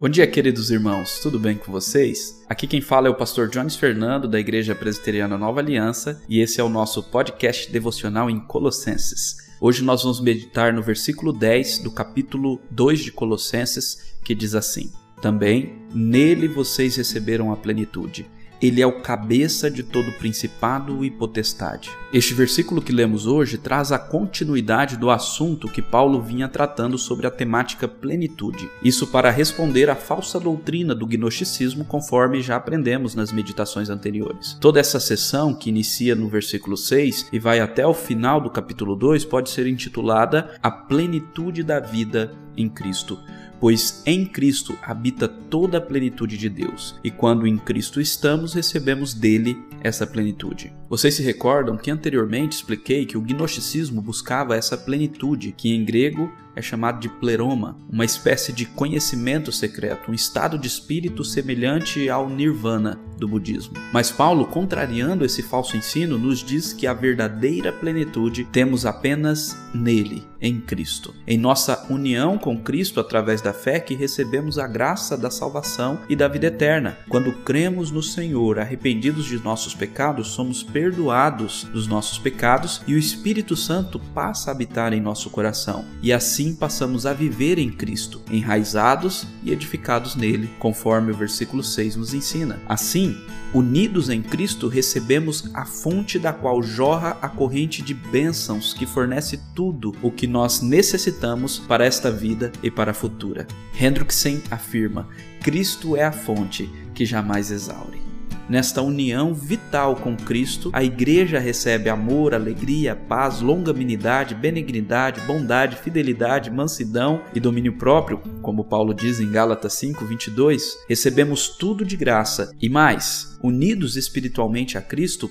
Bom dia, queridos irmãos, tudo bem com vocês? Aqui quem fala é o pastor Jones Fernando, da Igreja Presbiteriana Nova Aliança, e esse é o nosso podcast devocional em Colossenses. Hoje nós vamos meditar no versículo 10 do capítulo 2 de Colossenses, que diz assim: Também nele vocês receberam a plenitude ele é o cabeça de todo principado e potestade. Este versículo que lemos hoje traz a continuidade do assunto que Paulo vinha tratando sobre a temática plenitude. Isso para responder à falsa doutrina do gnosticismo, conforme já aprendemos nas meditações anteriores. Toda essa sessão, que inicia no versículo 6 e vai até o final do capítulo 2, pode ser intitulada A Plenitude da Vida em Cristo pois em Cristo habita toda a plenitude de Deus, e quando em Cristo estamos, recebemos dele essa plenitude. Vocês se recordam que anteriormente expliquei que o gnosticismo buscava essa plenitude, que em grego é chamado de pleroma, uma espécie de conhecimento secreto, um estado de espírito semelhante ao nirvana do budismo. Mas Paulo, contrariando esse falso ensino, nos diz que a verdadeira plenitude temos apenas nele, em Cristo. Em nossa união com Cristo através da fé que recebemos a graça da salvação e da vida eterna. Quando cremos no Senhor, arrependidos de nossos pecados, somos perdoados dos nossos pecados e o Espírito Santo passa a habitar em nosso coração. E assim passamos a viver em Cristo, enraizados e edificados nele, conforme o versículo 6 nos ensina. Assim, unidos em Cristo, recebemos a fonte da qual jorra a corrente de bênçãos que fornece tudo o que nós necessitamos para esta vida e para a futura. Hendrickson afirma: Cristo é a fonte que jamais exaure. Nesta união vital com Cristo, a igreja recebe amor, alegria, paz, longanimidade, benignidade, bondade, fidelidade, mansidão e domínio próprio, como Paulo diz em Gálatas 5:22. Recebemos tudo de graça e mais, unidos espiritualmente a Cristo,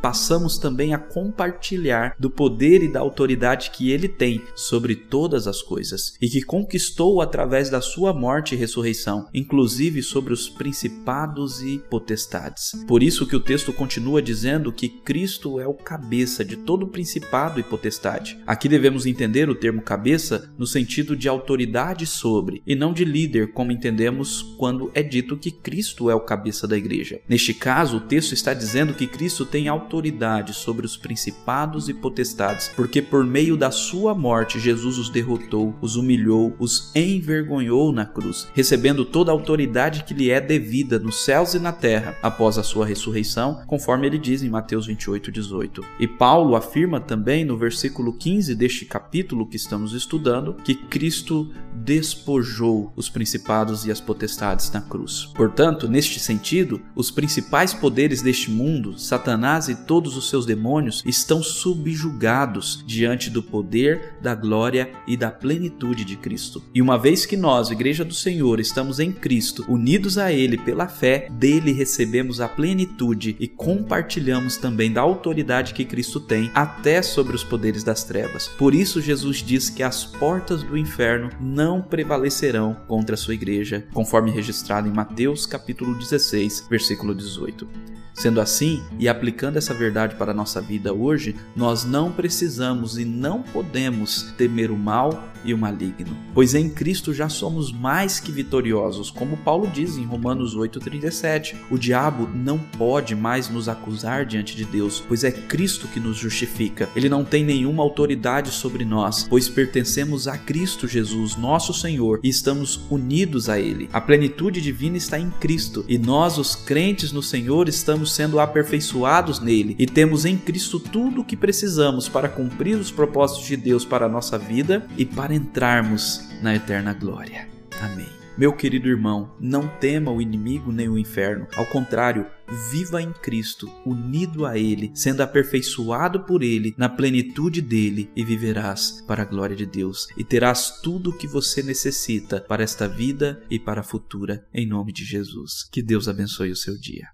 passamos também a compartilhar do poder e da autoridade que ele tem sobre todas as coisas e que conquistou através da sua morte e ressurreição, inclusive sobre os principados e potestades. Por isso que o texto continua dizendo que Cristo é o cabeça de todo principado e potestade. Aqui devemos entender o termo cabeça no sentido de autoridade sobre e não de líder, como entendemos quando é dito que Cristo é o cabeça da igreja. Neste caso, o texto está dizendo que Cristo tem autoridade autoridade sobre os principados e potestades, porque por meio da sua morte Jesus os derrotou, os humilhou, os envergonhou na cruz, recebendo toda a autoridade que lhe é devida nos céus e na terra após a sua ressurreição, conforme ele diz em Mateus 28, 18. E Paulo afirma também no versículo 15 deste capítulo que estamos estudando que Cristo despojou os principados e as potestades na cruz. Portanto, neste sentido, os principais poderes deste mundo, Satanás e todos os seus demônios estão subjugados diante do poder, da glória e da plenitude de Cristo. E uma vez que nós, Igreja do Senhor, estamos em Cristo, unidos a Ele pela fé, dele recebemos a plenitude e compartilhamos também da autoridade que Cristo tem até sobre os poderes das trevas. Por isso, Jesus diz que as portas do inferno não prevalecerão contra a sua igreja, conforme registrado em Mateus capítulo 16, versículo 18. Sendo assim, e aplicando essa verdade para a nossa vida hoje, nós não precisamos e não podemos temer o mal e o maligno, pois em Cristo já somos mais que vitoriosos, como Paulo diz em Romanos 8:37. O diabo não pode mais nos acusar diante de Deus, pois é Cristo que nos justifica. Ele não tem nenhuma autoridade sobre nós, pois pertencemos a Cristo Jesus, nosso Senhor, e estamos unidos a ele. A plenitude divina está em Cristo, e nós, os crentes no Senhor, estamos sendo aperfeiçoados nele e temos em Cristo tudo o que precisamos para cumprir os propósitos de Deus para a nossa vida e para entrarmos na eterna glória. Amém. Meu querido irmão, não tema o inimigo nem o inferno. Ao contrário, viva em Cristo, unido a Ele, sendo aperfeiçoado por Ele, na plenitude dele, e viverás para a glória de Deus. E terás tudo o que você necessita para esta vida e para a futura, em nome de Jesus. Que Deus abençoe o seu dia.